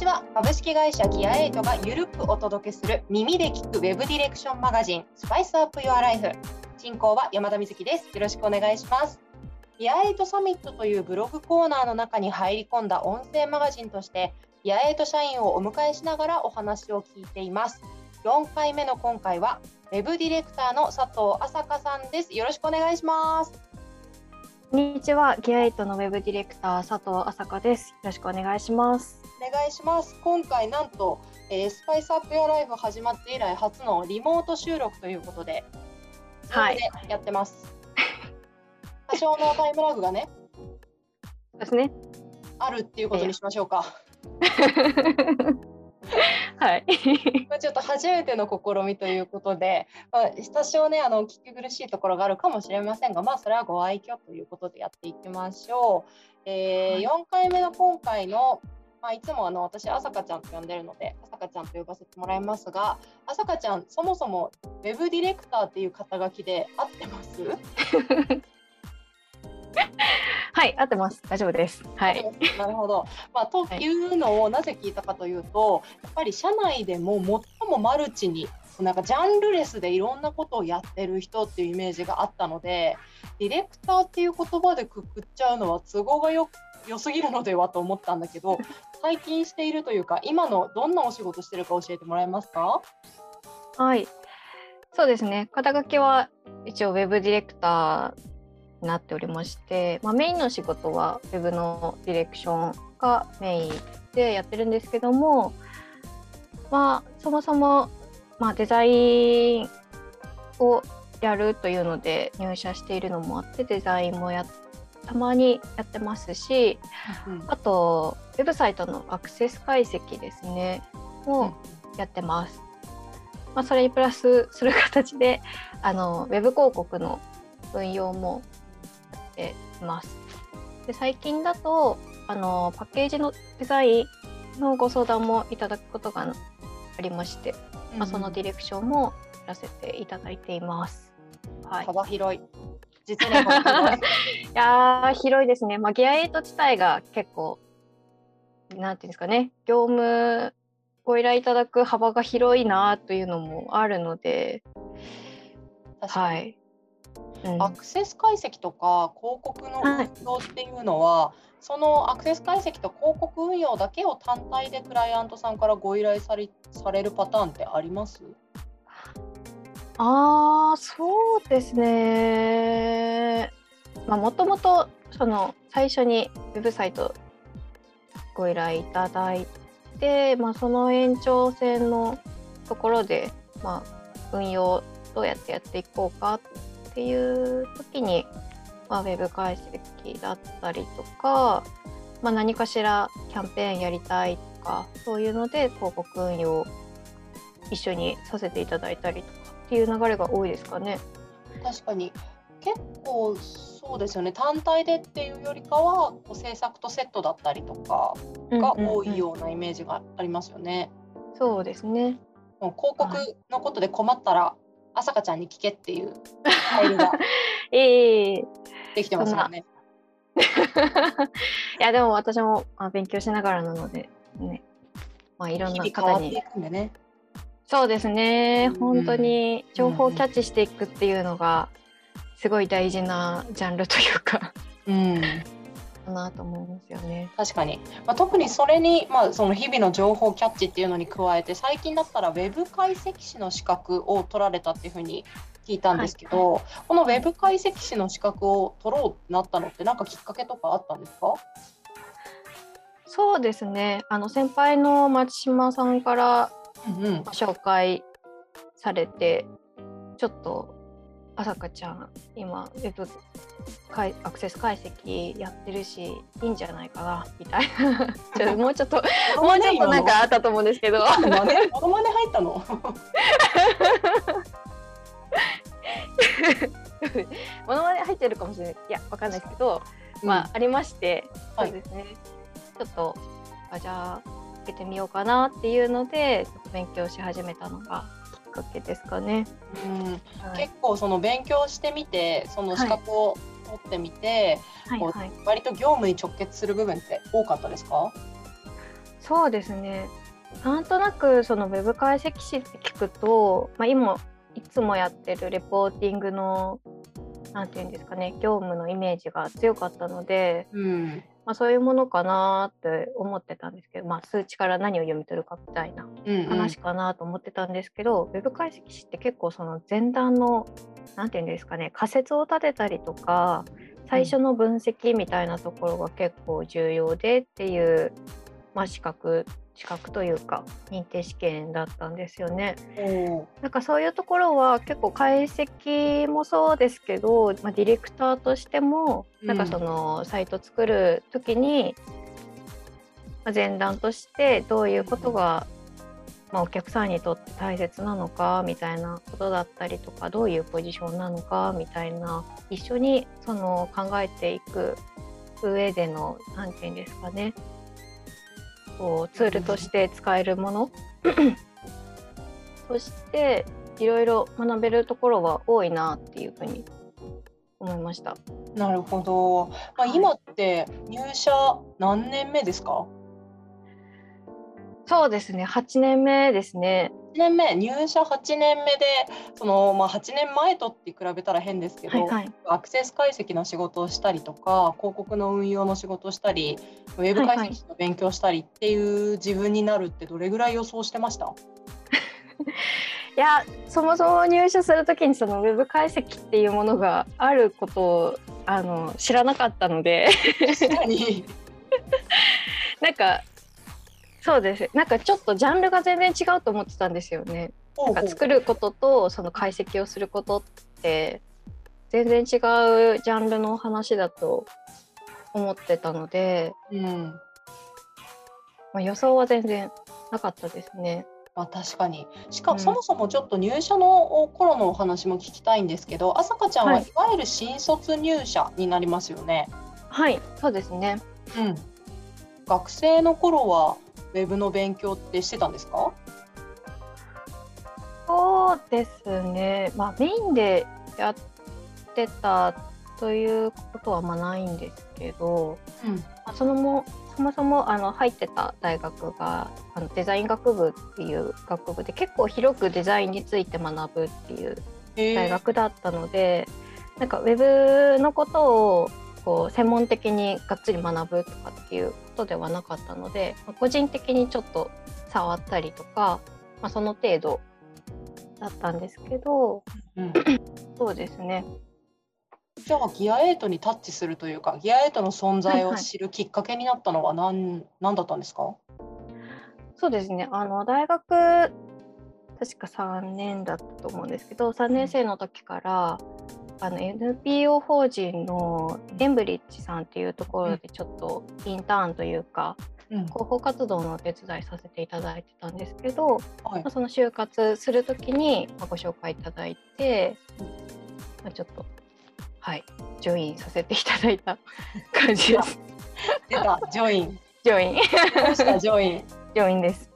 ちは。株式会社ギアエイトがゆるくお届けする耳で聞くウェブディレクションマガジンスパイスアップユアライフ進行は山田美月です。よろしくお願いします。ギアエイトサミットというブログコーナーの中に入り込んだ音声マガジンとしてギアエイト社員をお迎えしながらお話を聞いています。4回目の今回はウェブディレクターの佐藤朝香さんです。よろしくお願いします。こんにちは、ギアエイトのウェブディレクター佐藤朝香です。よろしくお願いします。お願いします。今回なんと、えー、スパイスアップヨアライフ始まって以来初のリモート収録ということで、はい、やってます。多少のタイムラグがね、ですね。あるっていうことにしましょうか。はい。ちょっと初めての試みということで、まあ、多少ねあの聞き苦しいところがあるかもしれませんが、まあそれはご愛嬌ということでやっていきましょう。えー、4回目の今回のまあ、いつもあの私、朝香ちゃんと呼んでるので、朝香ちゃんと呼ばせてもらいますが、朝香ちゃん、そもそもウェブディレクターっていう肩書きで合ってます？はい、合ってます。大丈夫です。はい。なるほど。まあ、というのをなぜ聞いたかというと、やっぱり社内でも最もマルチに、なんかジャンルレスでいろんなことをやってる人っていうイメージがあったので、ディレクターっていう言葉でくくっちゃうのは都合がよ良すぎるのではと思ったんだけど、最近しているというか、今のどんなお仕事してるか教えてもらえますか？はい。そうですね。肩書きは一応ウェブディレクターなっておりまして、まあ、メインの仕事は Web のディレクションがメインでやってるんですけども、まあ、そもそも、まあ、デザインをやるというので入社しているのもあってデザインもやたまにやってますし、うん、あとウェブサイトのアクセス解析ですねをやってます。まあ、それにプラスする形であのウェブ広告の運用もています。で最近だとあのパッケージのデザインのご相談もいただくことがありまして、うん、まあ、そのディレクションもやらせていただいています。はい、幅広い。実に幅広い。いや広いですね。まあ、ギア8自体が結構なんていうんですかね業務ご依頼いただく幅が広いなというのもあるので、はい、アクセス解析とか広告の運用っていうのは、はい、そのアクセス解析と広告運用だけを単体でクライアントさんからご依頼されされるパターンってあります？ああそうですね。まあもともとその最初にウェブサイトご依頼いただいて、まあ、その延長線のところで、まあ、運用どうやってやっていこうかっっていう時に、まあ、ウェブ解析だったりとか、まあ、何かしらキャンペーンやりたいとかそういうので広告運用一緒にさせていただいたりとかっていう流れが多いですかね。確かに結構そうですよね単体でっていうよりかはこう制作とセットだったりとかが多いようなイメージがありますよね。うんうんうん、そうですね広告のことで困ったら朝香ちゃんに聞けっていうファイルができてますよね。いやでも私も勉強しながらなのでね、まあ、いろんな方に。ね、そうですね、本当に情報をキャッチしていくっていうのがすごい大事なジャンルというか、うん、かなと思いますよね。確かに、まあ、特にそれに、まあ、その日々の情報キャッチっていうのに加えて最近だったらウェブ解析士の資格を取られたっていうふうに聞いたんですけど、はい、このウェブ解析士の資格を取ろうってなったのって何かきっかけとかあったんですか？そうですね。あの先輩の松島さんから紹介されて、うんうん、ちょっと朝香ちゃん今ウェブアクセス解析やってるしいいんじゃないかなみたいな。ちょもうちょっともうちょっとなんかあったと思うんですけど。モノマネ入ったの？モノマネ入ってるかもしれない。いやわかんないですけど、うん、まあありまして、そうですね。ちょっとあじゃあ受けてみようかなっていうので勉強し始めたのがかけですかね。うん、はい、結構その勉強してみてその資格を取ってみて、はい、こう割と業務に直結する部分って多かったですか？そうですね。なんとなくそのウェブ解析士って聞くと、まあ、今いつもやってるレポーティングの何て言うんですかね業務のイメージが強かったので、うん、まあ、そういうものかなって思ってたんですけど、まあ、数値から何を読み取るかみたいな話かなと思ってたんですけど、うんうん、ウェブ解析士って結構その前段の何て言うんですかね仮説を立てたりとか最初の分析みたいなところが結構重要でっていう、まあ、資格資格というか認定試験だったんですよね。なんかそういうところは結構解析もそうですけど、まあ、ディレクターとしてもなんかそのサイト作る時に、まあ、前段としてどういうことが、まあ、お客さんにとって大切なのかみたいなことだったりとかどういうポジションなのかみたいな一緒にその考えていく上での何て言うんですかねこうツールとして使えるものそしていろいろ学べるところは多いなっていうふうに思いました。なるほど。まあ、今って入社何年目ですか？そうですね、8年目ですね。8年目入社8年目でその、まあ、8年前とって比べたら変ですけど、はいはい、アクセス解析の仕事をしたりとか広告の運用の仕事をしたりウェブ解析の勉強したりっていう自分になるってどれぐらい予想してました、いやそもそも入社する時にそのウェブ解析っていうものがあることをあの知らなかったので。確かに。なんかそうです。なんかちょっとジャンルが全然違うと思ってたんですよね。なんか作ることとその解析をすることって全然違うジャンルの話だと思ってたので、うん。まあ、予想は全然なかったですね。まあ、確かに。しかも、そもそもちょっと入社の頃のお話も聞きたいんですけど朝香ちゃんはいわゆる新卒入社になりますよね。はいそうですね、うん、学生の頃はウェブの勉強ってしてたんですか？そうですね、まあ、メインでやってたということはまあないんですけど、うん。まあ、そのもそもそもあの入ってた大学があのデザイン学部っていう学部で結構広くデザインについて学ぶっていう大学だったので、なんかウェブのことをこう専門的にがっつり学ぶとかっていうことではなかったので、まあ、個人的にちょっと触ったりとか、まあ、その程度だったんですけど、うん、そうですね。じゃあギア8にタッチするというかギア8の存在を知るきっかけになったのは何は何だったんですか？そうですね。あの大学確か3年だったと思うんですけど3年生の時からあの NPO 法人のケンブリッジさんっていうところでちょっとインターンというか、うん、広報活動のお手伝いさせていただいてたんですけど、はい、まあ、その就活する時にご紹介いただいて、まあ、ちょっとはい join させていただいた 感じです。出た join。join。どうした？ジョイン。join です。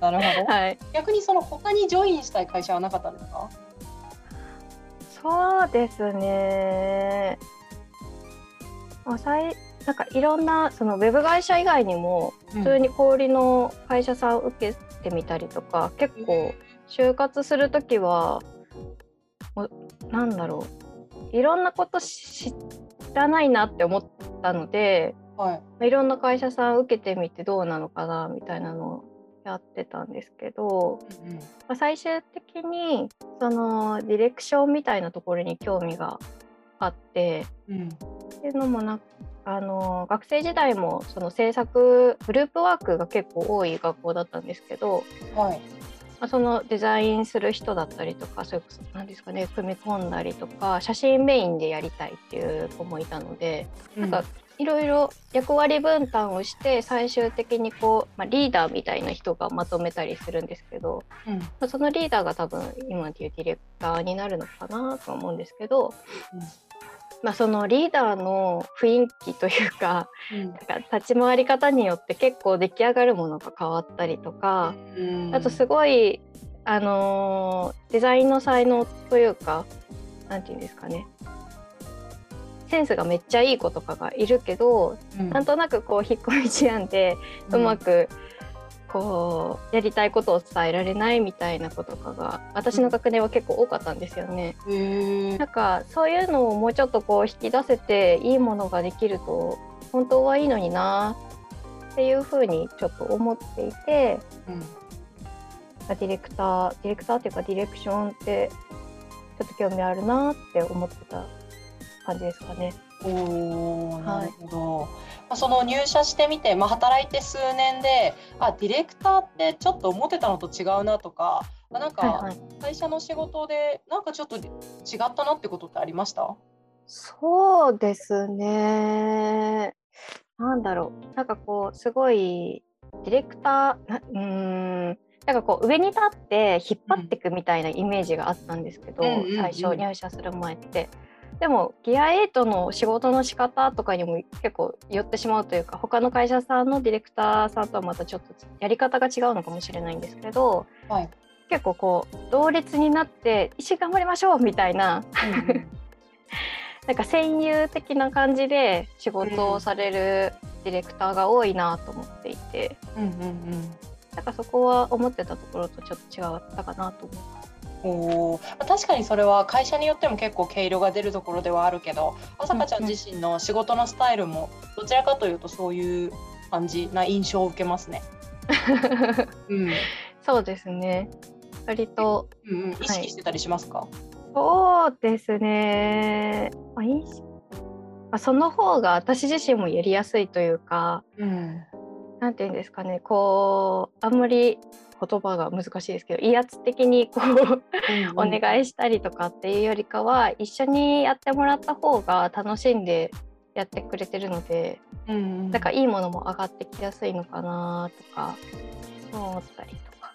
なるほど。はい。逆にその他に join したい会社はなかったんですか？そうですね。まあ、さいなんかいろんなそのウェブ会社以外にも普通に小売の会社さんを受けてみたりとか、うん、結構就活する時はなんだろう。いろんなこと知らないなって思ったので、はい、いろんな会社さん受けてみてどうなのかなみたいなのをやってたんですけど、うんうん、まあ、最終的にそのディレクションみたいなところに興味があって、うん、っていうのもなあの学生時代もその制作グループワークが結構多い学校だったんですけど、はい。まあ、そのデザインする人だったりとかそういう何ですかね組み込んだりとか写真メインでやりたいっていう子もいたので、うん、なんかいろいろ役割分担をして最終的にこう、まあ、リーダーみたいな人がまとめたりするんですけど、うん。まあ、そのリーダーが多分今でいうディレクターになるのかなと思うんですけど、うん。まあ、そのリーダーの雰囲気というか,、うん、か立ち回り方によって結構出来上がるものが変わったりとか、うん、あとすごい、あのー、デザインの才能というか何て言うんですかねセンスがめっちゃいい子とかがいるけど、うん。なんとなくこう引っ込み思案でうまくこうやりたいことを伝えられないみたいな子とかが私の学年は結構多かったんですよね。へえなんかそういうのをもうちょっとこう引き出せていいものができると本当はいいのになっていうふうにちょっと思っていてうん。ディレクターディレクターっていうかディレクションってちょっと興味あるなって思ってた感じですかね。おーなるほど、まあ、その入社してみて、まあ、働いて数年であディレクターってちょっと思ってたのと違うなとかあなんかはいはい、会社の仕事でなんかちょっと違ったなってことってありました？そうですね。なんだろう。なんかこう、すごい、ディレクター、なうーん、なんかこう、上に立って引っ張っていくみたいなイメージがあったんですけど、うんうんうん最初入社する前って。でも、ギア8の仕事の仕方とかにも結構寄ってしまうというか、他の会社さんのディレクターさんとはまたちょっとやり方が違うのかもしれないんですけど、はい、結構こう、同列になって、一緒に頑張りましょうみたいな、なんか戦友的な感じで仕事をされるディレクターが多いなと思っていて、うんうんうん。なんかそこは思ってたところとちょっと違ったかなと思います。お確かにそれは会社によっても結構毛色が出るところではあるけど朝香ちゃん自身の仕事のスタイルもどちらかというとそういう感じな印象を受けますね。うん。そうですね。割とうんうん、意識してたりしますか、そうですね。まあ、その方が私自身もやりやすいというか、うんなんていうんですかね、こうあんまり言葉が難しいですけど威圧的にこうお願いしたりとかっていうよりかは一緒にやってもらった方が楽しんでやってくれてるのでうんうん、だからいいものも上がってきやすいのかなとか思ったりとか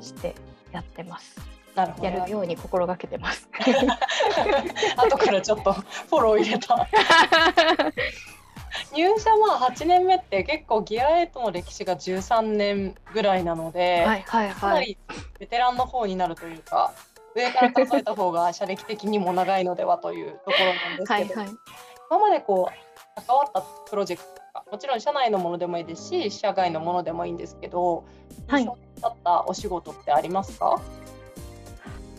してやってます。なるほど。やるように心がけてます。後からちょっとフォロー入れた 入社まあ8年目って結構ギア8の歴史が13年ぐらいなので、はいはいはい。かなりベテランの方になるというか上から数えた方が社歴的にも長いのではというところなんですけど、今までこう関わったプロジェクトとかもちろん社内のものでもいいですし社外のものでもいいんですけど、はい。だったお仕事ってありますか、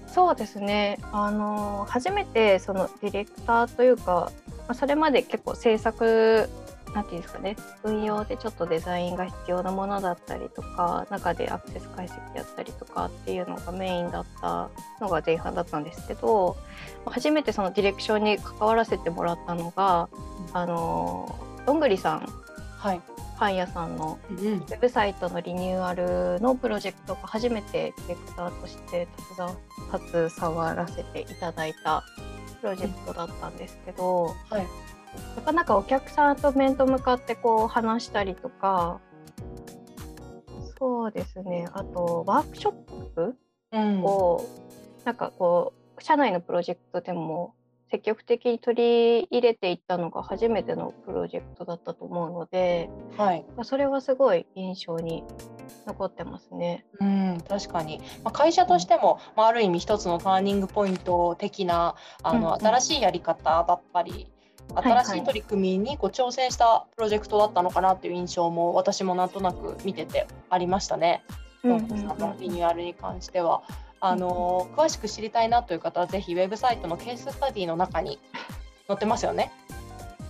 そうですね。あの初めてそのディレクターというか、まあ、それまで結構制作なんていうんですかね運用でちょっとデザインが必要なものだったりとか中でアクセス解析やったりとかっていうのがメインだったのが前半だったんですけどまあ初めてそのディレクションに関わらせてもらったのがあのどんぐりさんはい、パン屋さんのうんウェブサイトのリニューアルのプロジェクトが初めてディレクターとして携携わらせていただいたプロジェクトだったんですけど、はい。なかなかお客さんと面と向かってこう話したりとかそうですね。あとワークショップうん。をなんかこう社内のプロジェクトでも積極的に取り入れていったのが初めてのプロジェクトだったと思うので、はいまあそれはすごい印象に残ってますね。うん、確かに、まあ、会社としても、まあ、ある意味一つのターニングポイント的なあの、うんうん新しいやり方だったり新しい取り組みにこう挑戦したプロジェクトだったのかなっていう印象も私もなんとなく見ててありましたね。うんトンコさんのリニューアルに関しては。あの詳しく知りたいなという方はぜひウェブサイトのケーススタディの中に載ってますよね？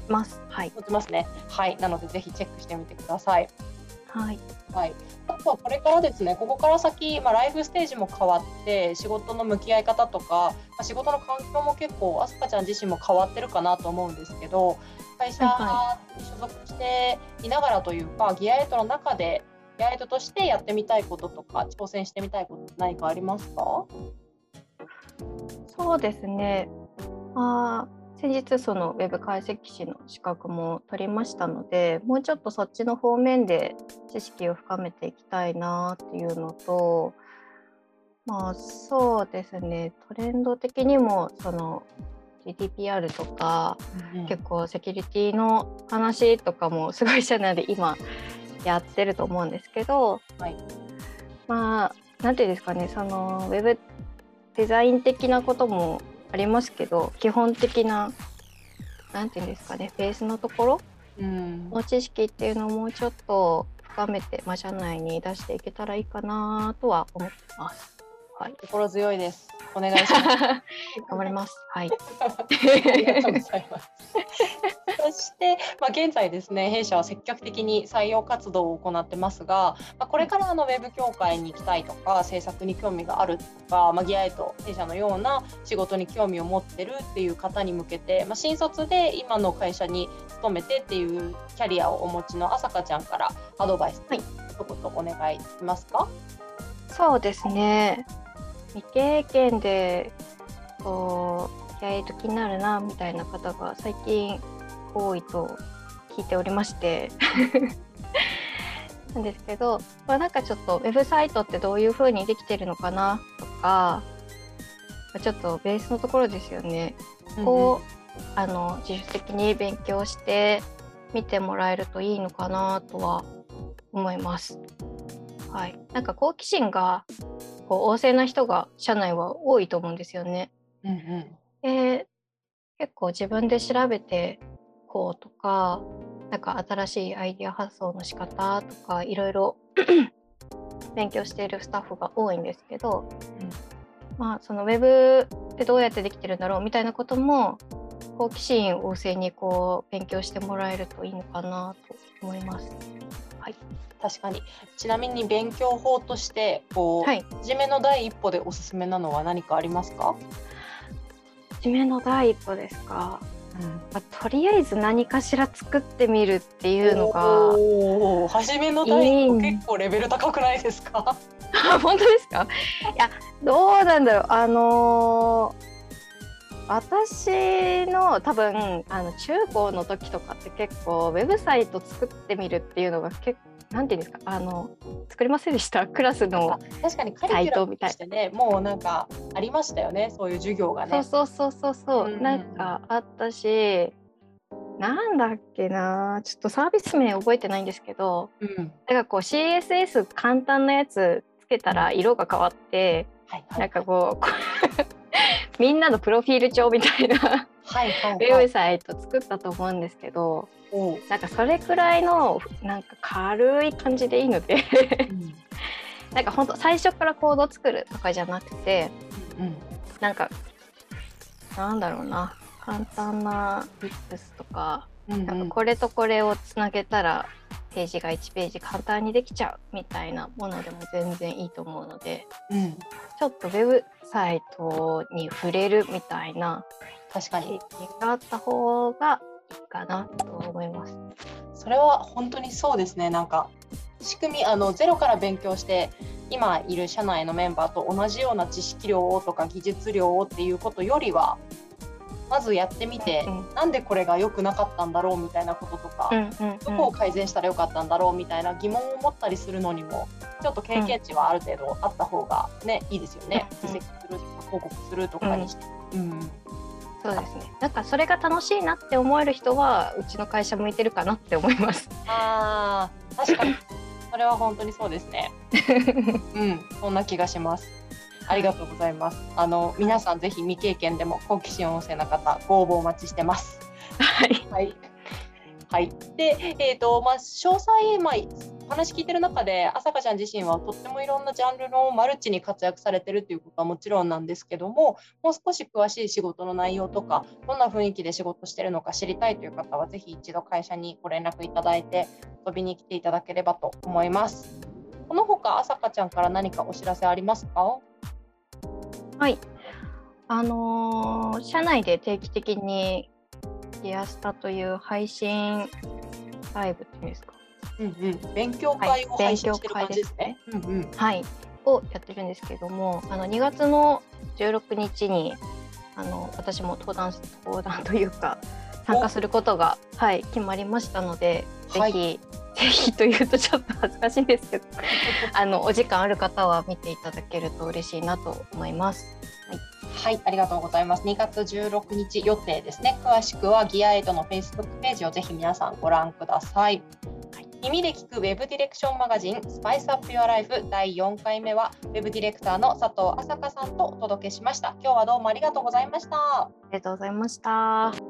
ます。はい。載ってますね。はい。なのでぜひチェックしてみてください。はい。はい、あとはこれからですね、ここから先、まあ、ライフステージも変わって、仕事の向き合い方とか、まあ、仕事の環境も結構、あすかちゃん自身も変わってるかなと思うんですけど、会社はに所属していながらというか、ギアエイトの中で、ギアエイトとしてやってみたいこととか、挑戦してみたいこと、何かありますか？そうですね。あー先日そのウェブ解析士の資格も取りましたので、もうちょっとそっちの方面で知識を深めていきたいなっていうのと、まあそうですね。トレンド的にもその GDPR とか、結構セキュリティの話とかもすごい社内で今やってると思うんですけど、はいまあなんていうんですかねそのウェブデザイン的なこともありますけど基本的ななんていうんですかねベースのところうんの知識っていうのをもうちょっと深めて、まあ、社内に出していけたらいいかなとは思ってます。はい、心強いです。お願いします。頑張ります。はい。ありがとうございます。そして、まあ、現在ですね弊社は積極的に採用活動を行ってますが、まあ、これからあのウェブ協会に行きたいとか制作に興味があるとか、まあ、ギアエイト弊社のような仕事に興味を持ってるっていう方に向けて、まあ、新卒で今の会社に勤めてっていうキャリアをお持ちの朝香ちゃんからアドバイス、はい、一言お願いできますか？そうですね。未経験でこうやえと気になるなみたいな方が最近多いと聞いておりまして なんですけど、まあ、なんかちょっとウェブサイトってどういう風にできてるのかなとか、まあちょっとベースのところですよね。こう、あの自主的に勉強して見てもらえるといいのかなとは思います。はい、なんか好奇心がこう旺盛な人が社内は多いと思うんですよね。うんうんで結構自分で調べてこうとかなんか新しいアイデア発想の仕方とかいろいろ 勉強しているスタッフが多いんですけど、まあそのウェブってどうやってできてるんだろうみたいなことも好奇心旺盛にこう勉強してもらえるといいのかなと思います。はい、確かに。ちなみに勉強法としてこう、はい、初めの第一歩でおすすめなのは何かありますか、初めの第一歩ですか？まあ、とりあえず何かしら作ってみるっていうのが初めの第一歩結構レベル高くないですか？あ 本当ですか？いやどうなんだろう。あのー私の多分あの中高の時とかって結構ウェブサイト作ってみるっていうのが結構なんていうんですか？あの作りませんでした？クラスの確かにカリキュラムとしてねもうなんかありましたよねそういう授業がね。そうそうそうそうそう、うんうんなんかあったしなんだっけな？ちょっとサービス名覚えてないんですけどうん。なんかこう CSS 簡単なやつつけたら色が変わってはいはいなんかこうみんなのプロフィール帳みたいなはいはい ウェはいブサイト作ったと思うんですけどおう。なんかそれくらいのなんか軽い感じでいいので。うん。なんか本当最初からコード作るとかじゃなくてうんなんかなんだろうな。簡単なリップスとかうん。なんかこれとこれをつなげたらページが1ページ簡単にできちゃうみたいなものでも全然いいと思うのでうん。ちょっとウェブサイトに触れるみたいな確かに。があった方がいいかなと思います。それは本当にそうですね。なんか仕組みあのゼロから勉強して今いる社内のメンバーと同じような知識量をとか技術量をっていうことよりはまずやってみて、うんなんでこれが良くなかったんだろうみたいなこととか、うんうんうんどこを改善したらよかったんだろうみたいな疑問を持ったりするのにもちょっと経験値はある程度あった方がね、いいですよね。うん分析するとか報告するとかにして。うんそうですね。なんかそれが楽しいなって思える人はうちの会社向いてるかなって思います。あー確かにそれは本当にそうですね。うん、そんな気がします。ありがとうございます。あの皆さんぜひ未経験でも好奇心旺盛な方ご応募お待ちしてます。はい。はい。はい。で、えっ、とまあ詳細まあお話聞いてる中で朝香ちゃん自身はとってもいろんなジャンルのマルチに活躍されてるっていうことはもちろんなんですけども、もう少し詳しい仕事の内容とかどんな雰囲気で仕事してるのか知りたいという方はぜひ一度会社にご連絡いただいて遊びに来ていただければと思います。このほか朝香ちゃんから何かお知らせありますか？はい。あのー社内で定期的にディアスタという配信ライブっていうんですか？うんうん。勉強会を配信してる感じですね。うんうん。はい。をやってるんですけれども、あの2月の16日にあの私も登壇登壇というか参加することがはい決まりましたので、はいぜひぜひというとちょっと恥ずかしいんですけど、あのお時間ある方は見ていただけると嬉しいなと思います。はい、ありがとうございます。2月16日予定ですね。詳しくはギアエイトの Facebook ページをぜひ皆さんご覧ください。耳で聞くウェブディレクションマガジンスパイスアップ Your Life 第4回目はウェブディレクターの佐藤朝香さんとお届けしました。今日はどうもありがとうございました。ありがとうございました。